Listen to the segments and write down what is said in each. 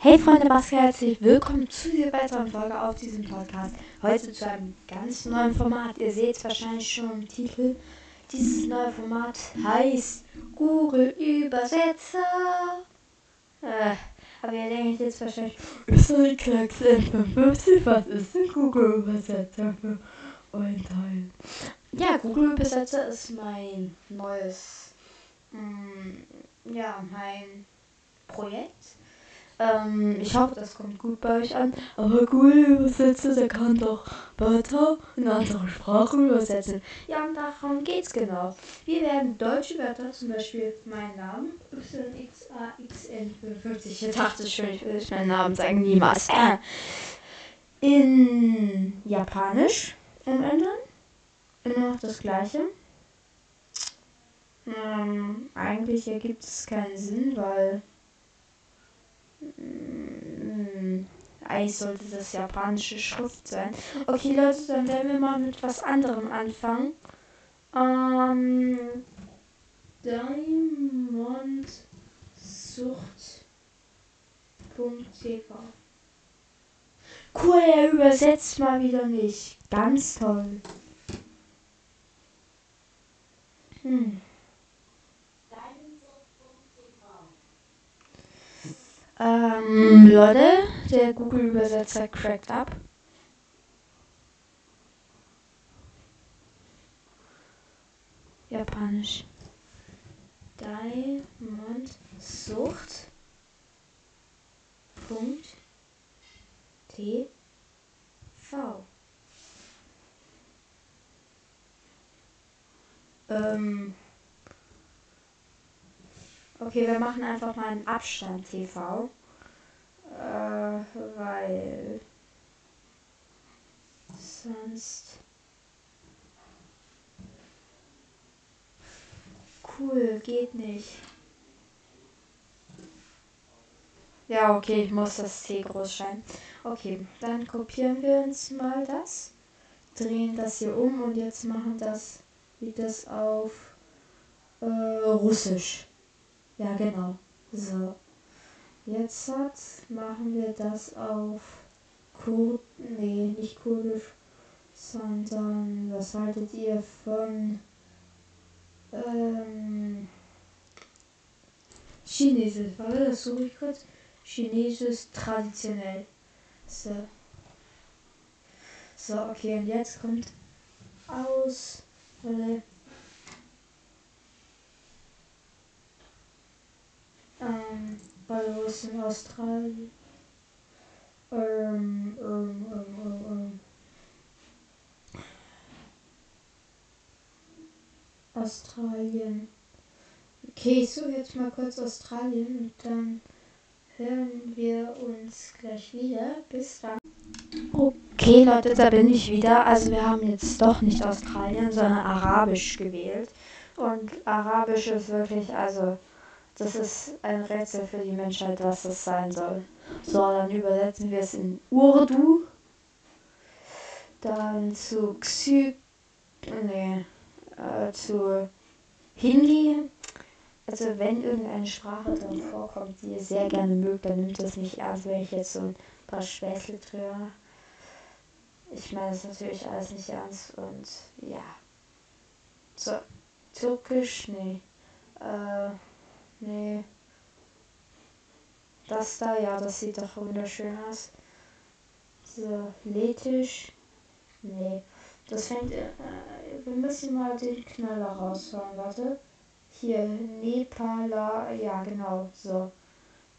Hey Freunde, was herzlich willkommen zu dieser weiteren Folge auf diesem Podcast. Heute zu einem ganz neuen Format. Ihr seht es wahrscheinlich schon im Titel. Dieses neue Format heißt Google Übersetzer. Äh, aber ihr denkt jetzt wahrscheinlich, ein Klacks N55, was ist ein Google Übersetzer für ein Teil? Ja, Google Übersetzer ist mein neues, mm, ja, mein Projekt. Ähm, ich hoffe, das kommt gut bei euch an. Aber Google Übersetzer, der kann doch Wörter in andere Sprachen übersetzen. Ja, und darum geht's genau. Wir werden deutsche Wörter, zum Beispiel mein Name, YXAXN55. Ich dachte schon, ich will meinen Namen sagen, niemals. Äh, in Japanisch umändern. Immer noch das gleiche. Ähm, eigentlich ergibt es keinen Sinn, weil eigentlich sollte das japanische Schrift sein. Okay, Leute, dann werden wir mal mit was anderem anfangen. Ähm, Diamondsucht.tv Cool, er übersetzt mal wieder nicht. Ganz toll. Hm. Ähm, Leute, der Google-Übersetzer crackt ab. Japanisch. Diamond Sucht. Punkt. TV. Ähm. Okay, wir machen einfach mal einen Abstand TV. Äh, weil sonst cool, geht nicht. Ja, okay, ich muss das T groß schreiben. Okay, dann kopieren wir uns mal das, drehen das hier um und jetzt machen das, wie das auf äh, Russisch. Ja, genau. So. Jetzt machen wir das auf Kur nee, nicht Kurdisch, sondern was haltet ihr von ähm, Chinesisch? Warte, das suche ich kurz. Chinesisch traditionell. So. So, okay, und jetzt kommt aus. Warte. Ist in Australien? Ähm, ähm, ähm, ähm, ähm. Australien. Okay, ich suche jetzt mal kurz Australien und dann hören wir uns gleich wieder. Bis dann. Okay, Leute, da bin ich wieder. Also wir haben jetzt doch nicht Australien, sondern Arabisch gewählt. Und Arabisch ist wirklich, also das ist ein Rätsel für die Menschheit, was das sein soll. So, dann übersetzen wir es in Urdu. Dann zu Xy. Nee. Äh, zu Hindi. Also, wenn irgendeine Sprache dann vorkommt, die ihr sehr gerne mögt, dann nimmt das nicht ernst, wenn ich jetzt so ein paar Späßle drüber. Ich meine das natürlich alles nicht ernst und ja. So, Türkisch, nee. Äh. Nee. Das da, ja, das sieht doch wunderschön aus. So, Lethisch. Nee. Das fängt. Äh, wir müssen mal den Knaller rausfahren. Warte. Hier, Nepala. Ja, genau. So.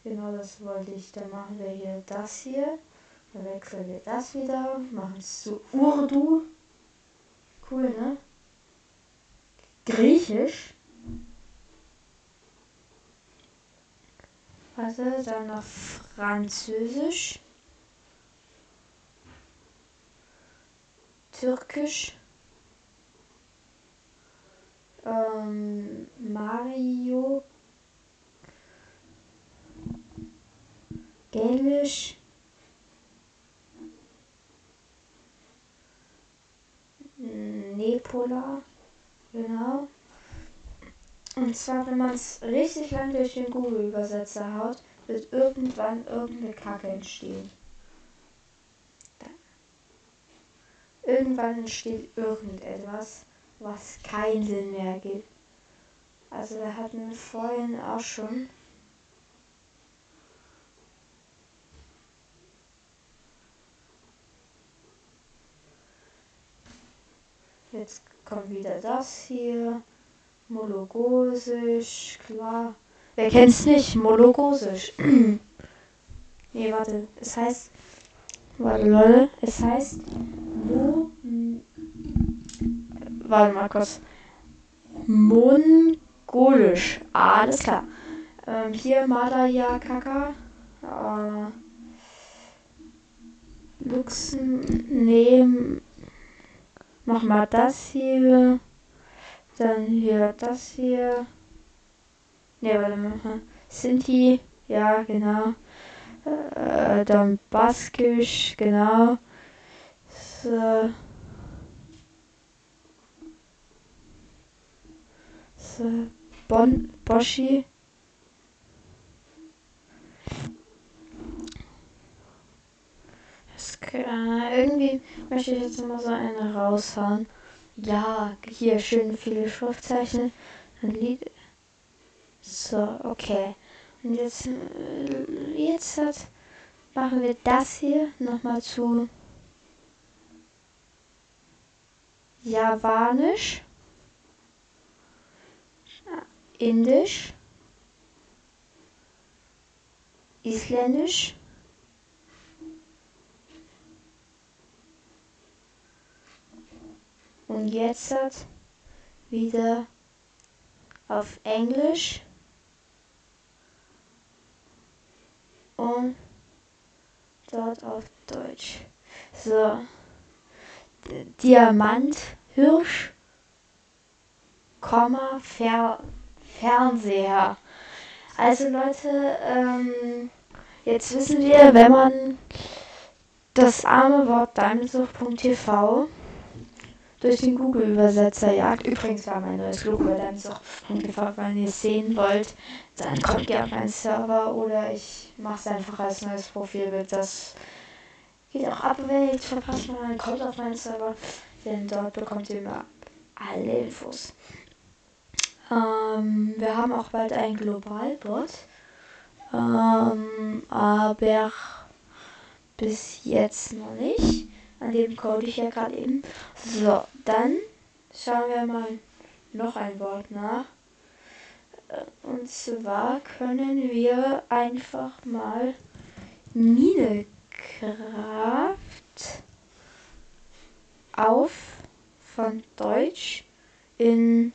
Genau das wollte ich. Dann machen wir hier das hier. Dann wechseln wir das wieder. Machen es zu Urdu. Cool, ne? Griechisch. Warte, dann noch Französisch. Türkisch. Ähm, Mario. Gälisch. Nepola. Genau. Und zwar, wenn man es richtig lang durch den Google-Übersetzer haut, wird irgendwann irgendeine Kacke entstehen. Irgendwann entsteht irgendetwas, was keinen Sinn mehr gibt. Also wir hatten vorhin auch schon Jetzt kommt wieder das hier. Mologosisch, klar. Wer kennt's nicht? Mologosisch. nee, warte. Es heißt. Warte, Leute. Es heißt. Mo. Warte mal kurz. Mongolisch. Alles klar. Ähm, hier Madaya Kaka. Äh, Luxen. Nee. Mach mal das hier. Dann hier das hier. Ne, warte mal. Sinti. Ja, genau. Äh, dann Baskisch, genau. So. So. Bon, Boschi. Äh, irgendwie möchte ich jetzt mal so eine raushauen. Ja, hier schön viele Schriftzeichen. Ein Lied. So, okay. Und jetzt, äh, jetzt hat, machen wir das hier nochmal zu Javanisch, Indisch, Isländisch, Und jetzt wieder auf Englisch und dort auf Deutsch. So. Diamant, Hirsch, Komma, Fer Fernseher. Also Leute, ähm, jetzt wissen wir, wenn man das arme Wort diamondsucht.tv durch den Google-Übersetzer jagt. Übrigens war mein neues Logo dann so angefragt, wenn ihr es sehen wollt, dann kommt ihr auf meinen Server oder ich mache es einfach als neues Profilbild. Das geht auch ab, wenn ihr verpasst, dann kommt auf meinen Server, denn dort bekommt ihr immer alle Infos. Ähm, wir haben auch bald einen Globalbot, ähm, aber bis jetzt noch nicht. An dem code ich ja gerade eben. So, dann schauen wir mal noch ein Wort nach. Und zwar können wir einfach mal Minecraft auf von Deutsch in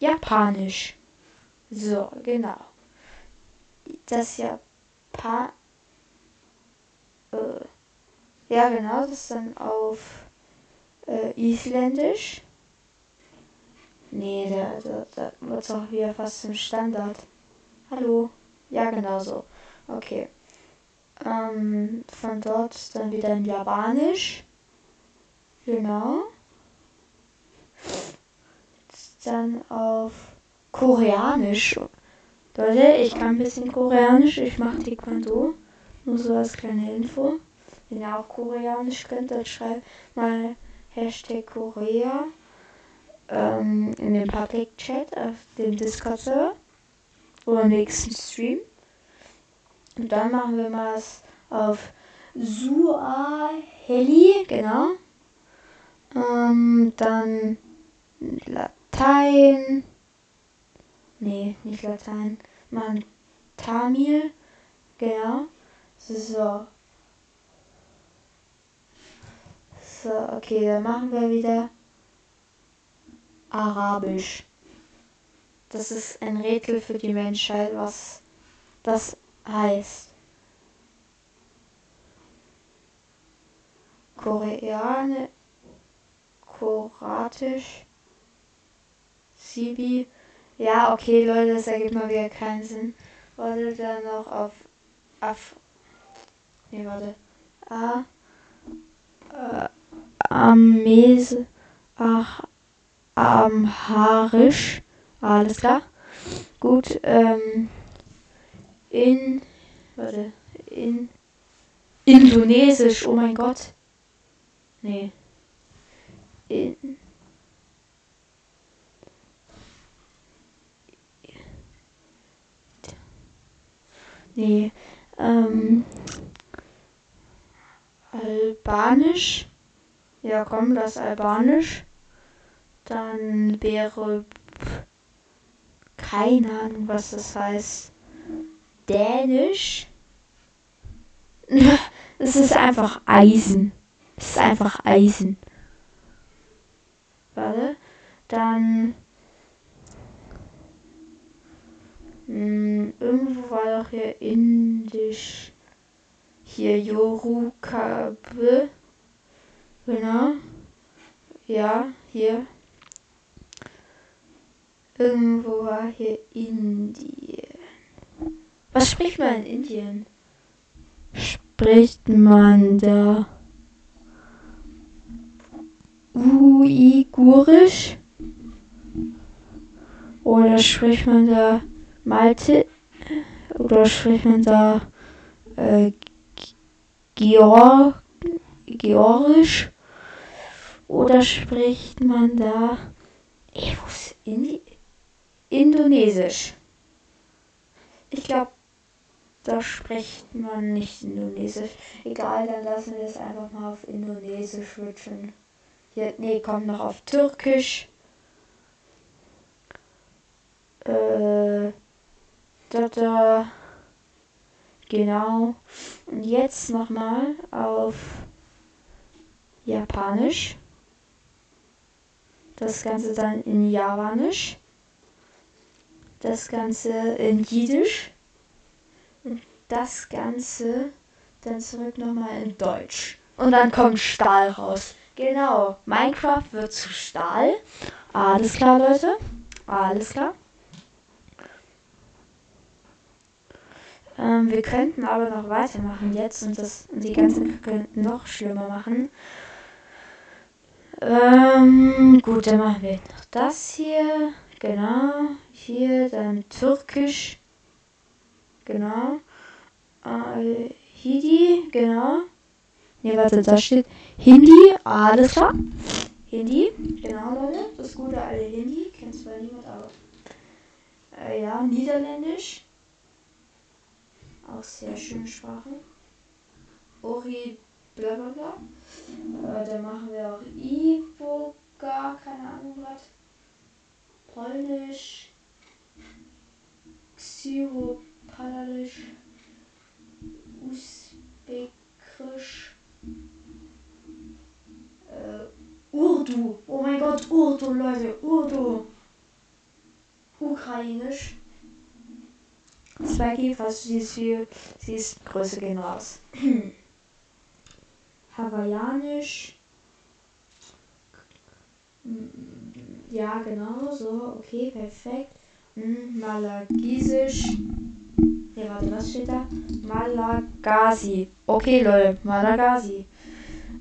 Japanisch. So, genau. Das Japan äh, ja, genau, das ist dann auf äh, Isländisch. Nee, da, da, da wird es auch wieder fast zum Standard. Hallo? Ja, genau so. Okay. Ähm, von dort dann wieder in Japanisch. Genau. Dann auf Koreanisch. Leute, ich kann ein bisschen Koreanisch. Ich mache Taekwondo. Nur so als kleine Info. Wenn ihr auch Koreanisch könnt, dann schreibt mal Hashtag Korea ähm, in den Public Chat auf dem Discord-Server oder im nächsten Stream. Und dann machen wir mal es auf Suaheli, genau. Ähm, dann Latein. Nee, nicht Latein. Man Tamil, genau. So. So, okay, dann machen wir wieder Arabisch. Das ist ein Rätsel für die Menschheit, was das heißt. Koreanisch, Koratisch, Sibi. Ja, okay, Leute, das ergibt mal wieder keinen Sinn. Oder dann noch auf Af Nee, warte. A. Äh, Ames. Ach. Amharisch. Alles klar. Gut, ähm, in, warte, in Indonesisch, oh mein Gott. Nee. In, nee, ähm, Albanisch. Ja, komm, das Albanisch. Dann wäre keine Ahnung, was das heißt. Dänisch. Es ist einfach Eisen. Es ist einfach Eisen. Warte. Dann. Mh, hm, irgendwo war doch hier Indisch. Hier Yorukabe. Genau. Ja, hier. Irgendwo war hier Indien. Was spricht man in Indien? Spricht man da Uigurisch? Oder spricht man da Malte? Oder spricht man da äh, Georg, Georgisch? Oder spricht man da Indi Indonesisch? Ich glaube, da spricht man nicht Indonesisch. Egal, dann lassen wir es einfach mal auf Indonesisch switchen. Hier, nee, kommt noch auf Türkisch. Äh, da, da. Genau. Und jetzt nochmal auf Japanisch. Das Ganze dann in Javanisch. Das Ganze in Jiddisch. Und das Ganze dann zurück nochmal in Deutsch. Und dann kommt Stahl raus. Genau, Minecraft wird zu Stahl. Alles klar, Leute. Alles klar. Ähm, wir könnten aber noch weitermachen jetzt und das die ganze könnten noch schlimmer machen. Ähm, gut, dann machen wir noch das hier. Genau. Hier dann Türkisch. Genau. Äh, Hindi, genau. Ne, warte, da steht Hindi, alles klar. Hindi, genau, Leute. Das gute alte Hindi. Kennt zwar niemand, aber. Äh, ja, Niederländisch. Auch sehr schöne Sprache. Ori bla bla bla. Äh, dann machen wir auch Ivoga, keine Ahnung was. Polnisch. Xyropalisch. Usbekisch. Äh, Urdu. Oh mein Gott, Urdu, Leute, Urdu. Ukrainisch. Swaggy, was sie ist viel, sie ist Größe gehen raus. Hawaiianisch. Ja, genau, so, okay, perfekt. Hm, Malagisisch. Ja, warte, was steht da? Malagasi. Okay, Leute, Malagasi.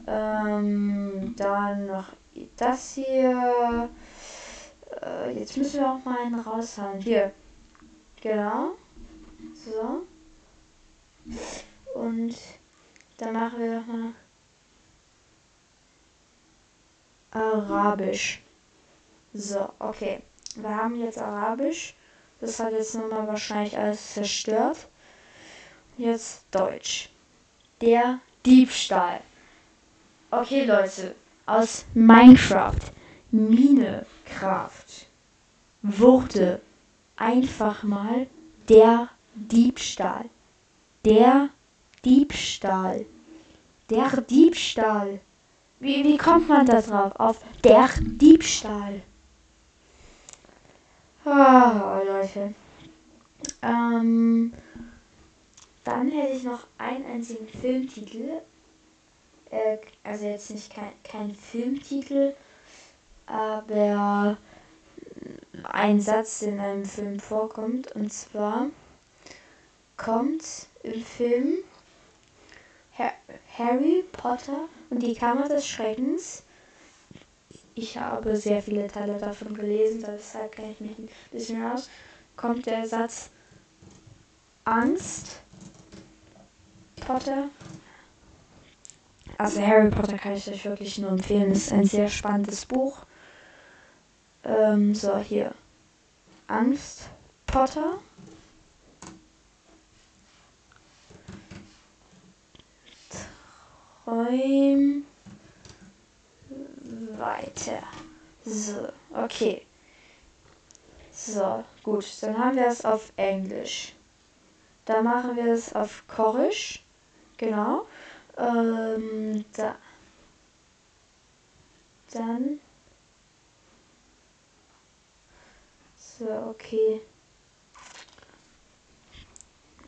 Ähm, dann noch das hier. Äh, jetzt müssen wir auch mal einen raushauen. Hier. Genau. So. Und dann machen wir noch mal Arabisch. So, okay. Wir haben jetzt Arabisch. Das hat jetzt nochmal wahrscheinlich alles zerstört. Jetzt Deutsch. Der Diebstahl. Okay, Leute. Aus Minecraft. Minecraft wurde einfach mal der Diebstahl. Der Diebstahl. Der Diebstahl. Wie, wie kommt man da drauf? Auf der Diebstahl. Oh, Leute. Ähm, dann hätte ich noch einen einzigen Filmtitel. Äh, also jetzt nicht kein, kein Filmtitel, aber ein Satz, der in einem Film vorkommt. Und zwar kommt im Film Harry Potter und die Kammer des Schreckens. Ich habe sehr viele Teile davon gelesen, deshalb kenne ich mich ein bisschen aus. kommt der Satz Angst. Potter. Also Harry Potter kann ich euch wirklich nur empfehlen. Es ist ein sehr spannendes Buch. Ähm, so, hier. Angst. Potter. Träum weiter. So, okay. So, gut. Dann haben wir es auf Englisch. Dann machen wir es auf Korisch. Genau. Ähm, da. Dann. So, okay.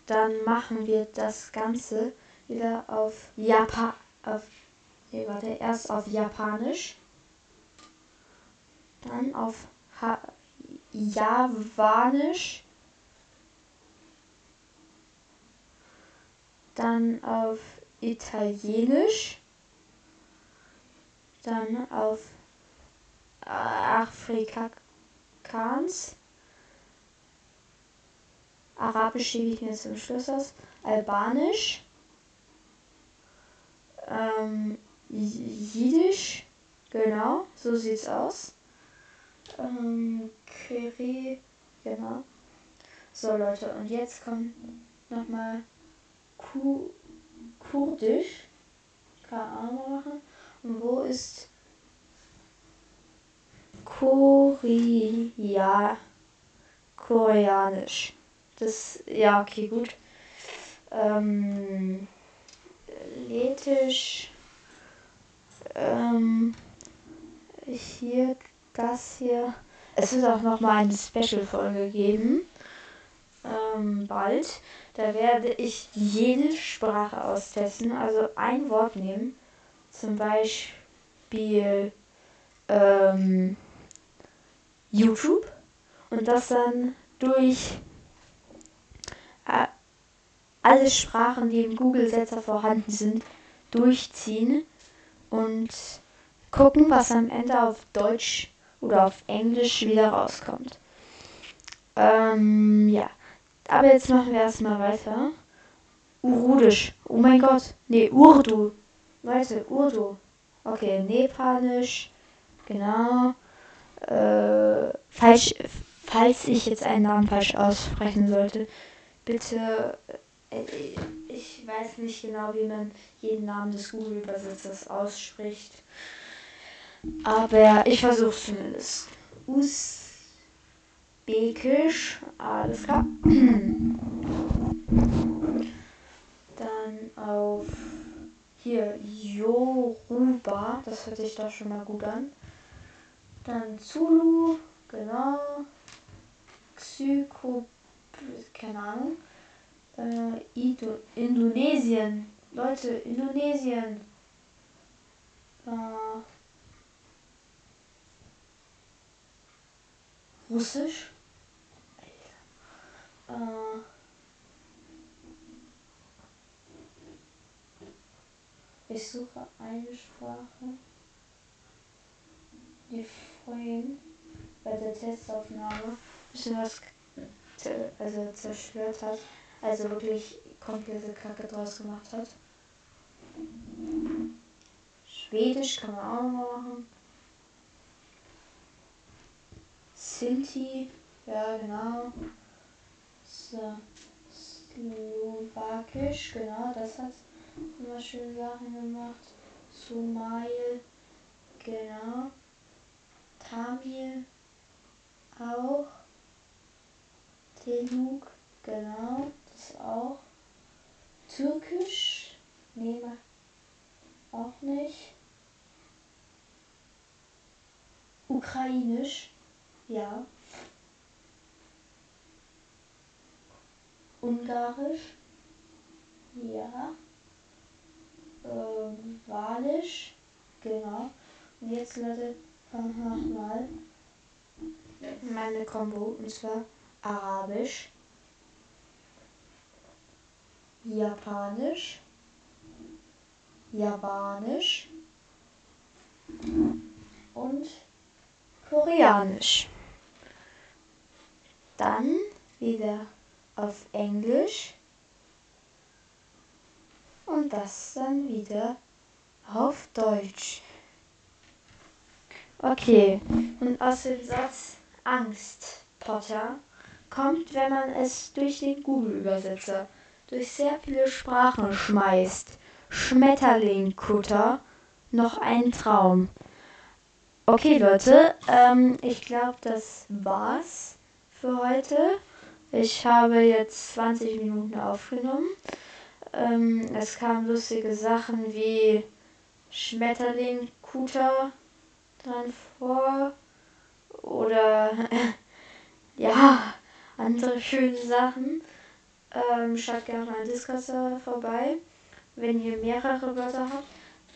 Dann machen wir das Ganze wieder auf Japan. Auf, nee, warte, erst auf Japanisch. Dann auf ha Javanisch. Dann auf Italienisch. Dann auf Afrikaans. Arabisch schiebe ich mir zum Schluss aus. Albanisch. Ähm, Jiddisch. Genau, so sieht's aus. Ähm, Kiri, genau. So Leute, und jetzt kommt nochmal Ku Kurdisch. Ahnung machen. Und wo ist Korea? Koreanisch. Das, ja, okay, gut. Ähm, Lettisch. Ähm, hier das hier. Es wird auch noch mal eine Special-Folge geben. Ähm, bald. Da werde ich jede Sprache austesten. Also ein Wort nehmen. Zum Beispiel ähm, YouTube. Und das dann durch äh, alle Sprachen, die im Google-Setzer vorhanden sind, durchziehen und gucken, was am Ende auf Deutsch oder auf Englisch wieder rauskommt. Ähm, ja. Aber jetzt machen wir erstmal weiter. Urudisch. Oh mein Gott. Nee, Urdu. Leute, Urdu. Okay, Nepalisch. Genau. Äh, falsch, falls ich jetzt einen Namen falsch aussprechen sollte, bitte. Äh, ich weiß nicht genau, wie man jeden Namen des Google-Übersetzers ausspricht. Aber ich versuche zumindest. Usbekisch, alles klar. Dann auf hier Yoruba, das hört sich doch schon mal gut an. Dann Zulu, genau. Psycho, keine Ahnung. Äh, Indonesien, Leute, Indonesien. Äh, Russisch. Äh, ich suche eine Sprache, die vorhin bei der Testaufnahme ein bisschen was also zerstört hat. Also wirklich komplette Kacke draus gemacht hat. Schwedisch kann man auch noch mal machen. Sinti, ja genau. So, Slowakisch, genau, das hat immer schöne Sachen gemacht. Somal, genau. Tamil auch. Teluk, genau, das auch. Türkisch, nee, auch nicht. Ukrainisch, ja. Ungarisch. Ja. Ähm, Walisch. Genau. Und jetzt, Leute, machen wir mal meine Combo. Und zwar Arabisch. Japanisch. Japanisch. Und Koreanisch. dann wieder auf Englisch und das dann wieder auf Deutsch. Okay, und aus dem Satz Angst, Potter, kommt, wenn man es durch den Google-Übersetzer durch sehr viele Sprachen schmeißt. Schmetterling, Kutter, noch ein Traum. Okay, Leute, ähm, ich glaube, das war's für heute. Ich habe jetzt 20 Minuten aufgenommen. Ähm, es kamen lustige Sachen wie Schmetterling, Kuter dran vor. Oder ja, andere schöne Sachen. Ähm, schaut gerne mal Discord vorbei. Wenn ihr mehrere Wörter habt,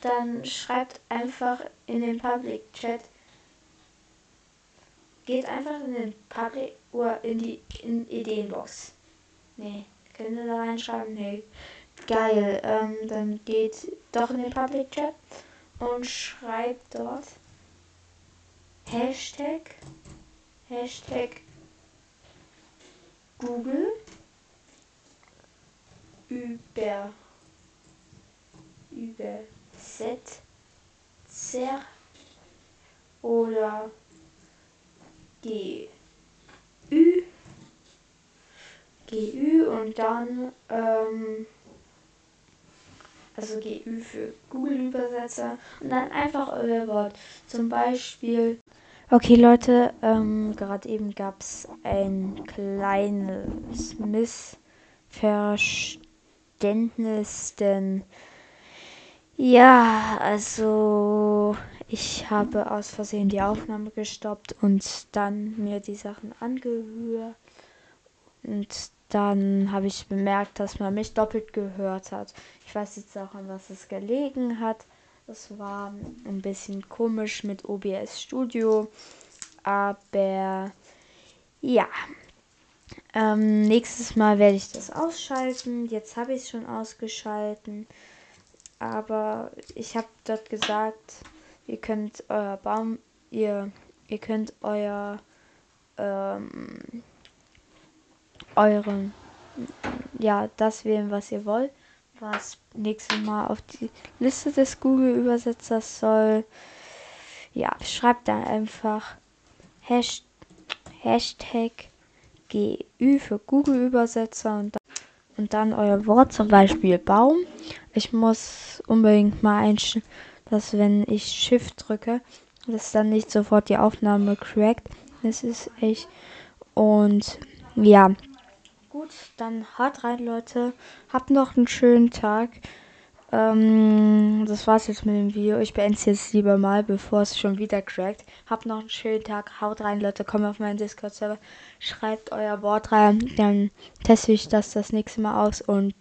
dann schreibt einfach in den Public Chat. Geht einfach in den Public oder in die in Ideenbox. Nee, könnt ihr da reinschreiben? Nee. Geil. Ähm, dann geht doch in den Public Chat und schreibt dort Hashtag Hashtag Google über. Übersetzer oder GÜ GÜ und dann ähm, also GÜ für Google Übersetzer und dann einfach euer Wort. Zum Beispiel Okay Leute, ähm, gerade eben gab es ein kleines Missverständnis, denn ja, also ich habe aus Versehen die Aufnahme gestoppt und dann mir die Sachen angehört und dann habe ich bemerkt, dass man mich doppelt gehört hat. Ich weiß jetzt auch, an was es gelegen hat. Das war ein bisschen komisch mit OBS Studio. Aber ja. Ähm, nächstes Mal werde ich das ausschalten. Jetzt habe ich es schon ausgeschalten. Aber ich habe dort gesagt, ihr könnt euer Baum, ihr, ihr könnt euer, ähm, euren, ja, das wählen, was ihr wollt was nächstes Mal auf die Liste des Google-Übersetzers soll. Ja, schreibt dann einfach Hashtag GÜ für Google-Übersetzer und, und dann euer Wort, zum Beispiel Baum. Ich muss unbedingt mal einstellen, dass wenn ich Shift drücke, dass dann nicht sofort die Aufnahme crackt. Das ist echt. Und ja, Gut, dann haut rein, Leute. Habt noch einen schönen Tag. Ähm, das war's jetzt mit dem Video. Ich beende es jetzt lieber mal, bevor es schon wieder crackt. Habt noch einen schönen Tag. Haut rein, Leute. Kommt auf meinen Discord-Server. Schreibt euer Wort rein. Dann teste ich das das nächste Mal aus und